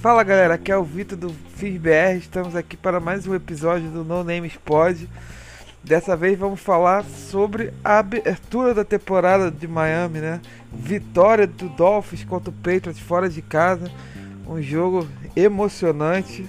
Fala galera, aqui é o Vitor do FISBR, estamos aqui para mais um episódio do No Names Pod. Dessa vez vamos falar sobre a abertura da temporada de Miami, né? Vitória do Dolphins contra o Patriots fora de casa, um jogo emocionante,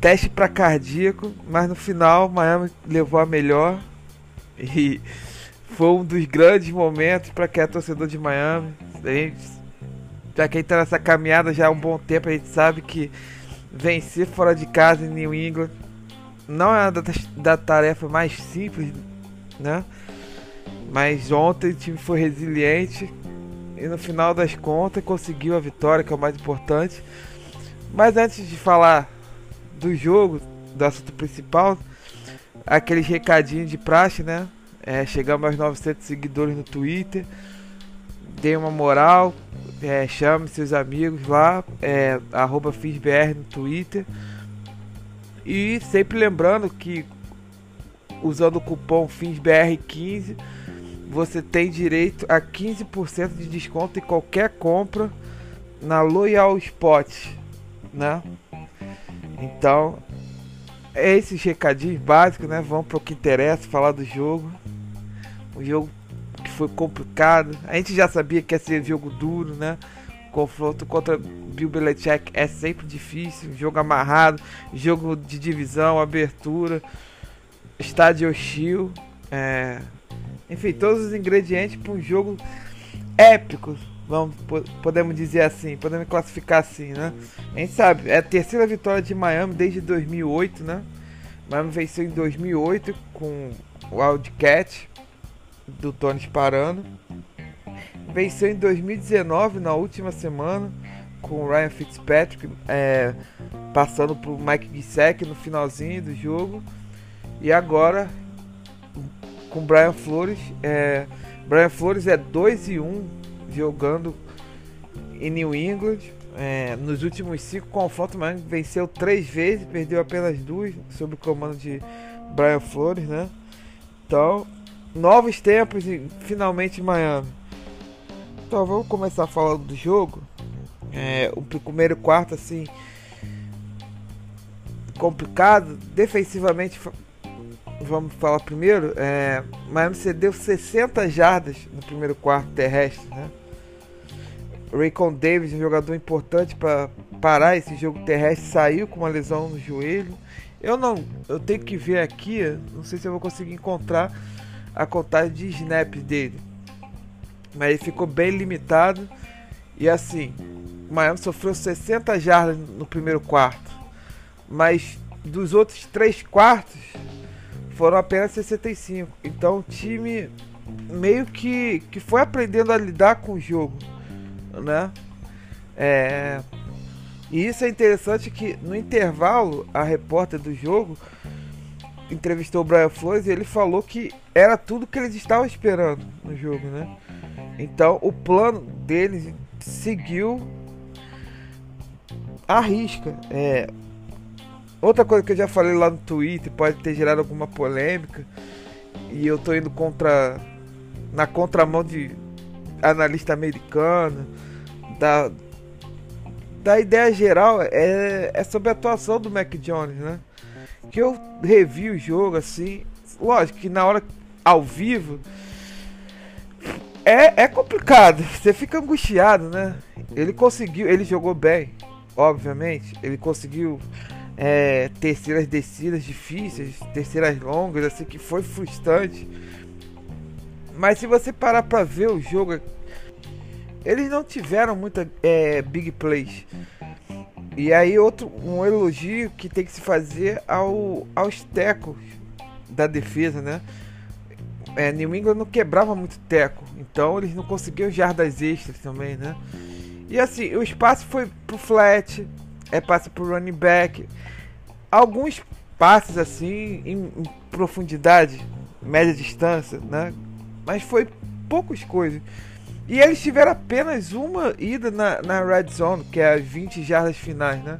teste para cardíaco, mas no final Miami levou a melhor e foi um dos grandes momentos para quem é torcedor de Miami. A gente Pra quem tá nessa caminhada já há um bom tempo, a gente sabe que vencer fora de casa em New England não é uma da, da tarefa mais simples, né? Mas ontem o time foi resiliente e no final das contas conseguiu a vitória, que é o mais importante. Mas antes de falar do jogo, do assunto principal, aqueles recadinhos de praxe, né? É, chegamos aos 900 seguidores no Twitter. Dê uma moral, é, chame seus amigos lá, é, arroba FISBR no Twitter. E sempre lembrando que usando o cupom FISBR15 você tem direito a 15% de desconto em qualquer compra na Loyal Spot, né? Então, é esses recadinhos básicos, né? Vamos para o que interessa, falar do jogo. O jogo foi complicado. A gente já sabia que ia ser jogo duro, né? Confronto contra Bill Belichick é sempre difícil. Jogo amarrado, jogo de divisão, abertura, estádio hostil. É... Enfim, todos os ingredientes para um jogo épico. Vamos, podemos dizer assim, podemos classificar assim, né? A gente sabe, é a terceira vitória de Miami desde 2008, né? Miami venceu em 2008 com o Wildcat do Tony Sparano. Venceu em 2019, na última semana, com o Ryan Fitzpatrick, é, passando por Mike Gisek no finalzinho do jogo. E agora com Brian Flores. É, Brian Flores é 2 e 1 um, jogando em New England. É, nos últimos cinco confrontos, mas venceu três vezes, perdeu apenas duas sob o comando de Brian Flores, né? Então novos tempos e finalmente Miami. Então vamos começar falando do jogo. É, o primeiro quarto assim complicado. Defensivamente, vamos falar primeiro. É, Miami cedeu 60 jardas no primeiro quarto terrestre. Né? Raycon Davis, um jogador importante para parar esse jogo terrestre, saiu com uma lesão no joelho. Eu não, eu tenho que ver aqui, não sei se eu vou conseguir encontrar a contagem de snaps dele. Mas ele ficou bem limitado. E assim, o Miami sofreu 60 jardas no primeiro quarto. Mas dos outros três quartos foram apenas 65. Então o time meio que, que foi aprendendo a lidar com o jogo. Né? É, e isso é interessante que no intervalo a repórter do jogo entrevistou o Brian Flores e ele falou que era tudo que eles estavam esperando no jogo, né? Então o plano deles seguiu a risca. É, outra coisa que eu já falei lá no Twitter, pode ter gerado alguma polêmica, e eu tô indo contra na contramão de analista americano, da, da ideia geral é, é sobre a atuação do Mac Jones, né? Que eu revi o jogo assim, lógico que na hora ao vivo é, é complicado, você fica angustiado, né? Ele conseguiu, ele jogou bem, obviamente, ele conseguiu é, terceiras descidas difíceis, terceiras longas, assim que foi frustrante. Mas se você parar para ver o jogo, eles não tiveram muita é, big plays. E aí outro um elogio que tem que se fazer ao, aos tecos da defesa, né? É, New England não quebrava muito teco, então eles não conseguiam jardas extras também, né? E assim, o espaço foi pro flat, é passe pro running back. Alguns passes assim em, em profundidade, média distância, né? Mas foi poucas coisas. E eles tiveram apenas uma ida na, na red zone, que é as 20 jardas finais, né?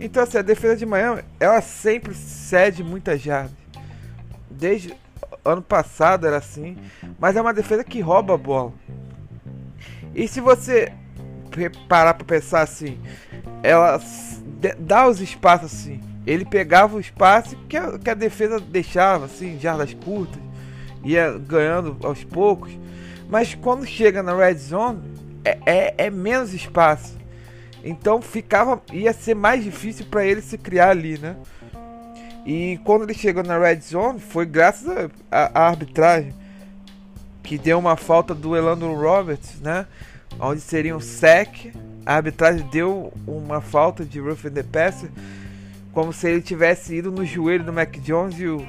Então, assim, a defesa de Miami, ela sempre cede muitas jardas. Desde ano passado era assim, mas é uma defesa que rouba a bola. E se você parar pra pensar assim, ela dá os espaços assim. Ele pegava o espaço que a, que a defesa deixava, assim, jardas curtas, ia ganhando aos poucos. Mas quando chega na red zone, é, é, é menos espaço. Então ficava, ia ser mais difícil para ele se criar ali, né? E quando ele chegou na red zone, foi graças à arbitragem que deu uma falta do Elandro Roberts, né? Onde seria um sec. A arbitragem deu uma falta de roughing the passer, como se ele tivesse ido no joelho do Mac Jones e o,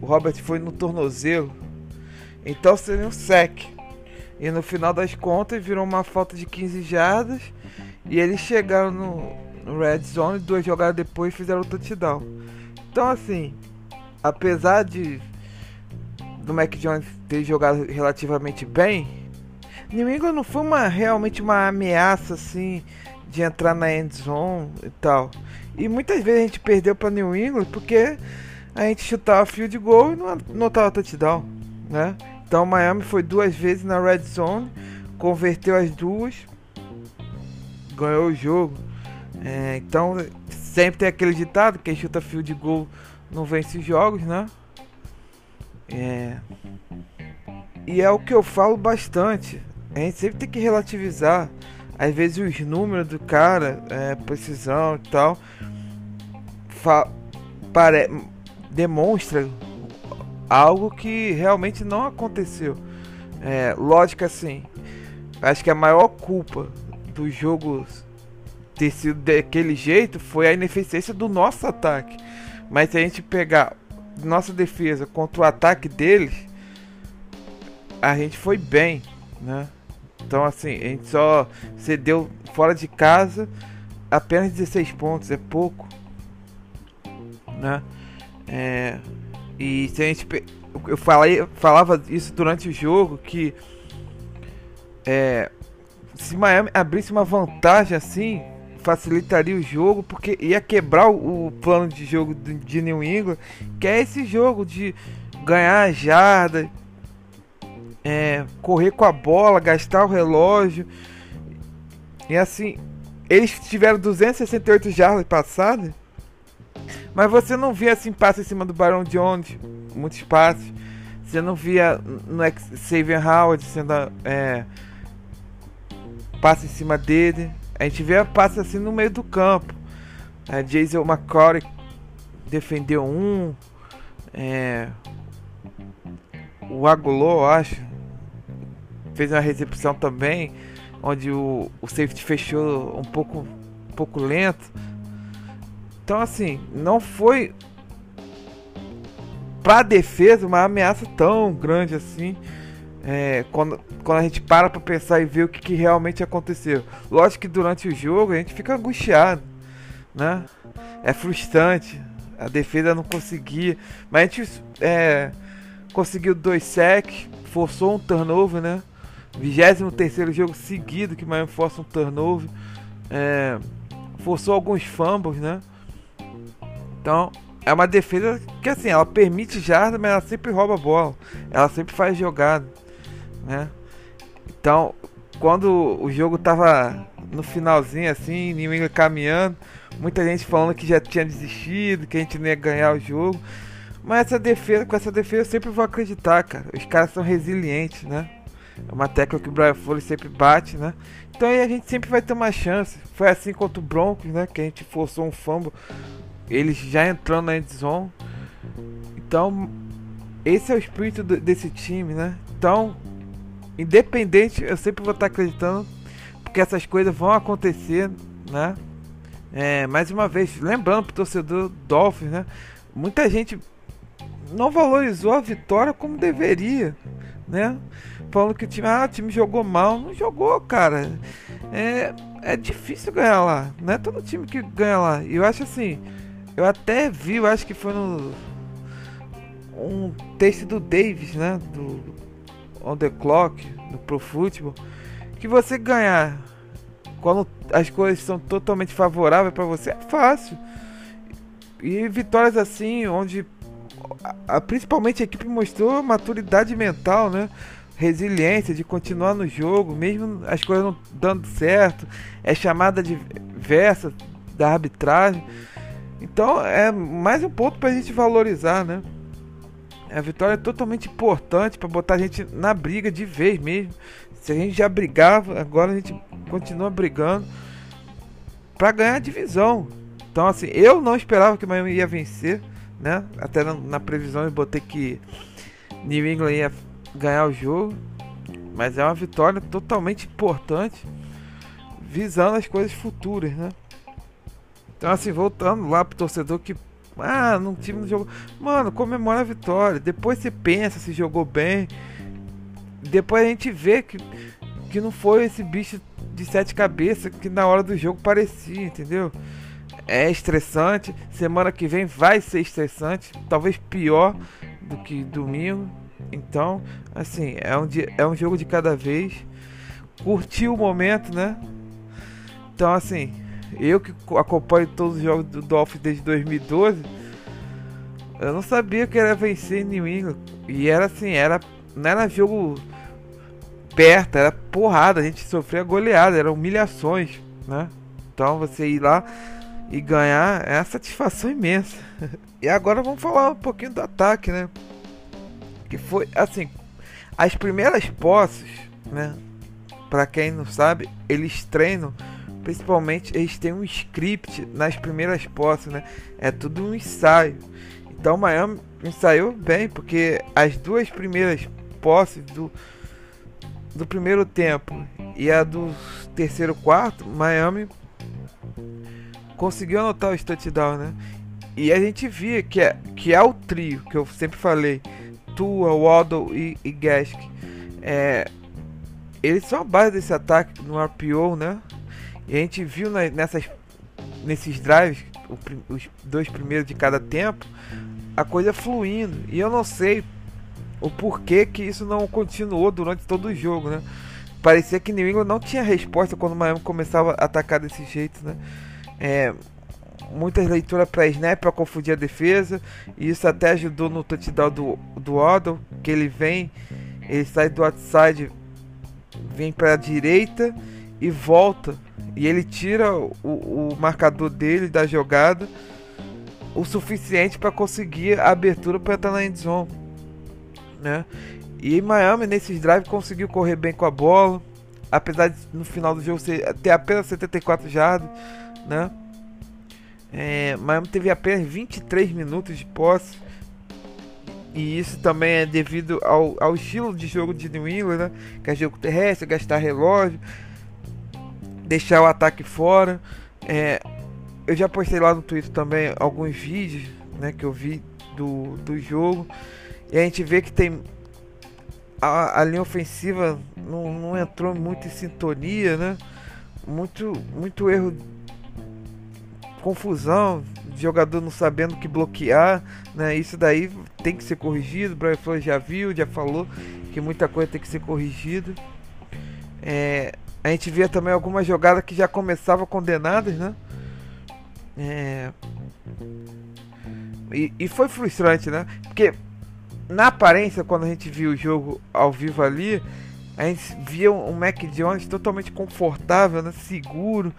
o Robert foi no tornozelo. Então seria um sec. E no final das contas virou uma falta de 15 jardas e eles chegaram no, red zone, duas jogadas depois fizeram o touchdown. Então assim, apesar de do Mac Jones ter jogado relativamente bem, New England não foi uma, realmente uma ameaça assim de entrar na end zone e tal. E muitas vezes a gente perdeu para New England porque a gente chutava field goal e não, não tava touchdown, né? Então Miami foi duas vezes na red zone, converteu as duas, ganhou o jogo. É, então sempre tem aquele ditado, quem chuta field goal não vence jogos, né? É. E é o que eu falo bastante. A gente sempre tem que relativizar. Às vezes os números do cara, é, precisão e tal, demonstra algo que realmente não aconteceu. É, lógico assim, acho que a maior culpa do jogo ter sido daquele jeito foi a ineficiência do nosso ataque. Mas se a gente pegar nossa defesa contra o ataque deles, a gente foi bem, né? Então assim, a gente só cedeu fora de casa apenas 16 pontos, é pouco, né? É, e se a gente eu falei, falava isso durante o jogo que é, se Miami abrisse uma vantagem assim, facilitaria o jogo, porque ia quebrar o, o plano de jogo de New England, que é esse jogo de ganhar a jarda, é, correr com a bola, gastar o relógio. E assim, eles tiveram 268 jardas passadas, mas você não via assim passe em cima do Baron Jones, muitos passes. Você não via no Xavier Howard sendo é, passe em cima dele. A gente vê a passe assim no meio do campo. A Jason McCory defendeu um. É, o Agulô, acho, fez uma recepção também, onde o, o safety fechou um pouco, um pouco lento. Então, assim, não foi para defesa uma ameaça tão grande assim é, quando, quando a gente para pra pensar e ver o que, que, realmente aconteceu. Lógico que durante o jogo a gente fica angustiado, né? É frustrante. A defesa não conseguia. Mas a gente é, conseguiu dois sacks, forçou um turnover, né? 23 jogo seguido que Miami força um turnover. É, forçou alguns fumbles, né? Então, é uma defesa que assim, ela permite jarda, mas ela sempre rouba a bola. Ela sempre faz jogada né? Então, quando o jogo tava no finalzinho assim, New England caminhando, muita gente falando que já tinha desistido, que a gente não ia ganhar o jogo. Mas essa defesa, com essa defesa eu sempre vou acreditar, cara. Os caras são resilientes, né? É uma tecla que o Brian Foley sempre bate, né? Então aí a gente sempre vai ter uma chance. Foi assim contra o Broncos, né? Que a gente forçou um fumble. Eles já entrando na endzone. Então, esse é o espírito desse time, né? Então, independente, eu sempre vou estar acreditando, porque essas coisas vão acontecer, né? É, mais uma vez, lembrando pro torcedor Dolphins, né? Muita gente não valorizou a vitória como deveria, né? Falando que o time, ah, o time jogou mal. Não jogou, cara. É, é difícil ganhar lá. Não é todo time que ganha lá. E eu acho assim, eu até vi, eu acho que foi no um texto do Davis, né? Do on the clock, no Pro Football, que você ganhar quando as coisas são totalmente favoráveis para você é fácil. E vitórias assim, onde a, a, principalmente a equipe mostrou maturidade mental, né? resiliência de continuar no jogo, mesmo as coisas não dando certo, é chamada diversa da arbitragem. Então é mais um ponto para a gente valorizar, né? A vitória é totalmente importante para botar a gente na briga de vez mesmo. Se a gente já brigava, agora a gente continua brigando para ganhar a divisão. Então assim, eu não esperava que o Miami ia vencer, né? Até na, na previsão eu botei que New England ia ganhar o jogo, mas é uma vitória totalmente importante, visando as coisas futuras, né? Então, assim, voltando lá pro torcedor que. Ah, no time não jogou. Mano, comemora a vitória. Depois você pensa se jogou bem. Depois a gente vê que, que não foi esse bicho de sete cabeças que na hora do jogo parecia, entendeu? É estressante. Semana que vem vai ser estressante. Talvez pior do que domingo. Então, assim, é um, dia, é um jogo de cada vez. Curtir o momento, né? Então, assim, eu que acompanho todos os jogos do Dolphins desde 2012, eu não sabia que era vencer England. E era assim, era, não era jogo perto, era porrada, a gente sofria goleada, eram humilhações, né? Então você ir lá e ganhar é uma satisfação imensa. e agora vamos falar um pouquinho do ataque, né? Que foi assim, as primeiras posses, né? Para quem não sabe, eles treinam principalmente eles têm um script nas primeiras posses, né? É tudo um ensaio. Então Miami ensaiou bem, porque as duas primeiras posses do, do primeiro tempo e a do terceiro quarto, Miami conseguiu anotar o touchdown, né? E a gente via que é, que é o trio que eu sempre falei, Tua, Waddle e, e Gask. É, eles são a base desse ataque no RPO, né? E a gente viu na, nessas, nesses drives, o, os dois primeiros de cada tempo, a coisa fluindo. E eu não sei o porquê que isso não continuou durante todo o jogo, né? Parecia que New England não tinha resposta quando o Miami começava a atacar desse jeito, né? É, muitas leituras para snap para confundir a defesa. E isso até ajudou no touchdown do, do Waddle, que ele vem, ele sai do outside, vem para a direita e volta e ele tira o, o marcador dele da jogada o suficiente para conseguir a abertura para entrar na endzone, né? E Miami nesses drives conseguiu correr bem com a bola, apesar de no final do jogo ter apenas 74 jardas, né? É, Miami teve apenas 23 minutos de posse. E isso também é devido ao, ao estilo de jogo de New England, né? Que é jogo terrestre, gastar relógio deixar o ataque fora. É, eu já postei lá no Twitter também alguns vídeos né, que eu vi do, do jogo. E a gente vê que tem. A, a linha ofensiva não, não entrou muito em sintonia, né? Muito, muito erro. Confusão, jogador não sabendo que bloquear, né? Isso daí tem que ser corrigido. O Brian Flores já viu, já falou que muita coisa tem que ser corrigida. É, a gente via também algumas jogadas que já começavam condenadas, né? É... E, e, foi frustrante, né? Porque na aparência, quando a gente viu o jogo ao vivo ali, a gente via um Mac Jones totalmente confortável, né? seguro,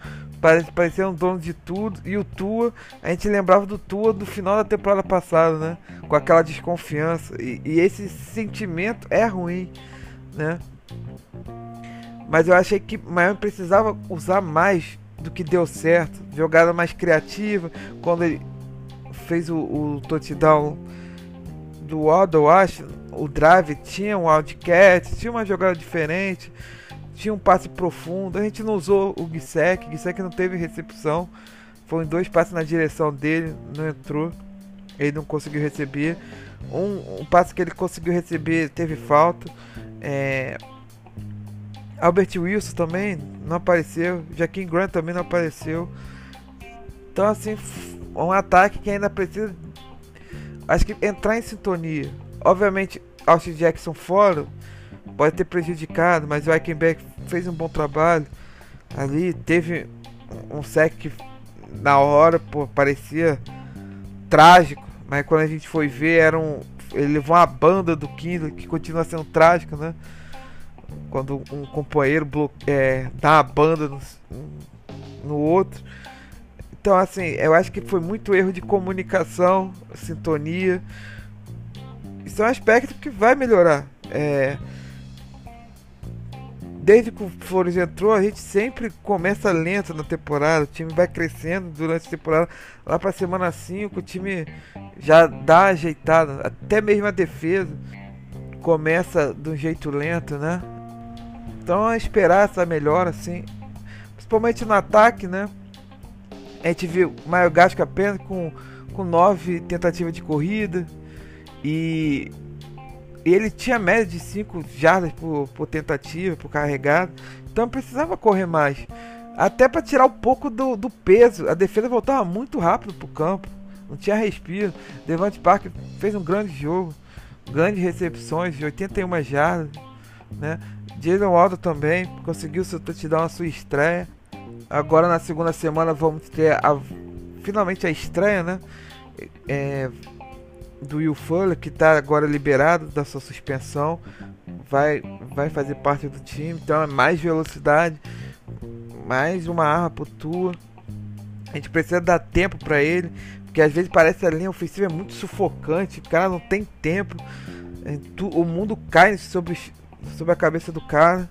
parecia um dono de tudo. E o Tua, a gente lembrava do Tua do final da temporada passada, né? Com aquela desconfiança. E, e esse sentimento é ruim, né? Mas eu achei que Miami precisava usar mais do que deu certo. Jogada mais criativa. Quando ele fez o, o touchdown do Waddle, acho, o drive tinha um wildcat, tinha uma jogada diferente, tinha um passe profundo. A gente não usou o Gisek, Gisek não teve recepção. Foi dois passes na direção dele, não entrou. Ele não conseguiu receber. Um, um passe que ele conseguiu receber teve falta. É, Albert Wilson também não apareceu. Jaquim Grant também não apareceu. Então, assim, um ataque que ainda precisa. Acho que entrar em sintonia. Obviamente, Austin Jackson fora pode ter prejudicado, mas o Eichenberg fez um bom trabalho ali. Teve um sec que na hora pô, parecia trágico, mas quando a gente foi ver, era um, ele levou uma banda do Kindle que continua sendo trágico, né? Quando um companheiro é, dá uma banda no, no outro. Então, assim, eu acho que foi muito erro de comunicação, sintonia. Isso é um aspecto que vai melhorar. É, desde que o Flores entrou, a gente sempre começa lento na temporada. O time vai crescendo durante a temporada. Lá para semana 5, o time já dá ajeitada. Até mesmo a defesa começa de um jeito lento, né? Então é esperar essa melhora, assim. Principalmente no ataque, né? A gente viu o Gasco apenas com, com nove tentativas de corrida. E ele tinha média de 5 jardas por, por tentativa, por carregado. Então precisava correr mais. Até para tirar um pouco do, do, peso. A defesa voltava muito rápido para o campo. Não tinha respiro. Devante Parker fez um grande jogo. Grandes recepções de 81 jardas. Né? Jason Waldo também conseguiu seu touchdown na sua estreia. Agora na segunda semana vamos ter a, finalmente a estreia, né? É, do Will Fuller, que está agora liberado da sua suspensão, vai, vai fazer parte do time. Então é mais velocidade, mais uma arma pro Tua. A gente precisa dar tempo para ele, porque às vezes parece a linha ofensiva é muito sufocante, o cara não tem tempo. É, o mundo cai sobre, sobre a cabeça do cara.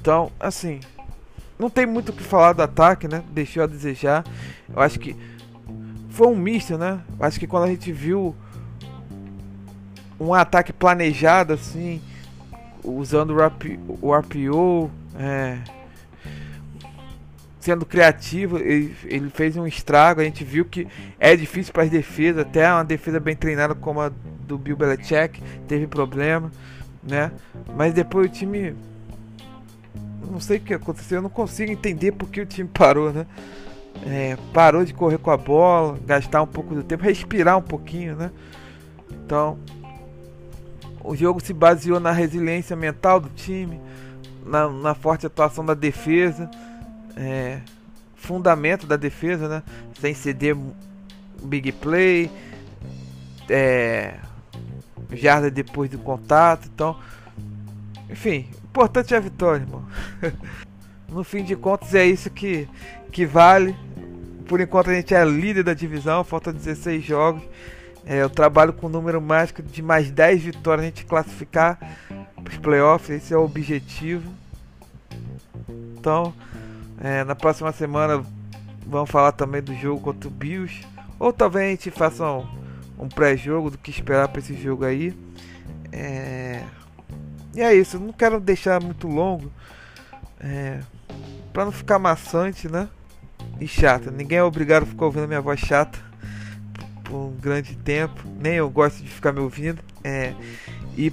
Então, assim, não tem muito o que falar do ataque, né? Deixou a desejar. Eu acho que foi um misto, né? Eu acho que quando a gente viu um ataque planejado assim, usando o, RP, o RPO, é, sendo criativo, ele, ele, fez um estrago. A gente viu que é difícil para as defesas, até uma defesa bem treinada como a do Bill Belichick teve problema, né? Mas depois o time não sei o que aconteceu, eu não consigo entender porque o time parou, né? É, parou de correr com a bola, gastar um pouco do tempo, respirar um pouquinho, né? Então, o jogo se baseou na resiliência mental do time, na, na forte atuação da defesa, é, fundamento da defesa, né? Sem ceder big play, é, jarda depois do contato, então, enfim, importante é a vitória, irmão. no fim de contas é isso que, que vale. Por enquanto a gente é líder da divisão, falta 16 jogos. É, eu trabalho com um número mágico de mais 10 vitórias, a gente classificar para os playoffs, esse é o objetivo. Então, é, na próxima semana vamos falar também do jogo contra o Bills. Ou talvez a gente faça um, um pré-jogo do que esperar para esse jogo aí. É... E é isso, não quero deixar muito longo. É... Pra não ficar maçante, né? E chato. Ninguém é obrigado a ficar ouvindo minha voz chata por um grande tempo. Nem eu gosto de ficar me ouvindo. É, e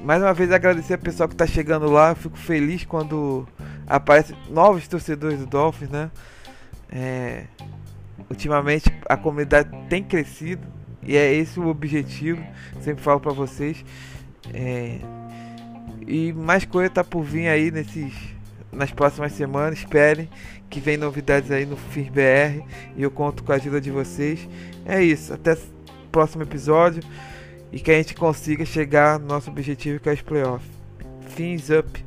mais uma vez agradecer a pessoal que está chegando lá. Eu fico feliz quando aparecem novos torcedores do Dolphins, né? É, ultimamente a comunidade tem crescido e é esse o objetivo. Sempre falo para vocês. É, e mais coisa tá por vir aí nesses nas próximas semanas. Esperem que vem novidades aí no FIRBR e eu conto com a ajuda de vocês. É isso, até o próximo episódio e que a gente consiga chegar no nosso objetivo que é os playoffs. Fins up.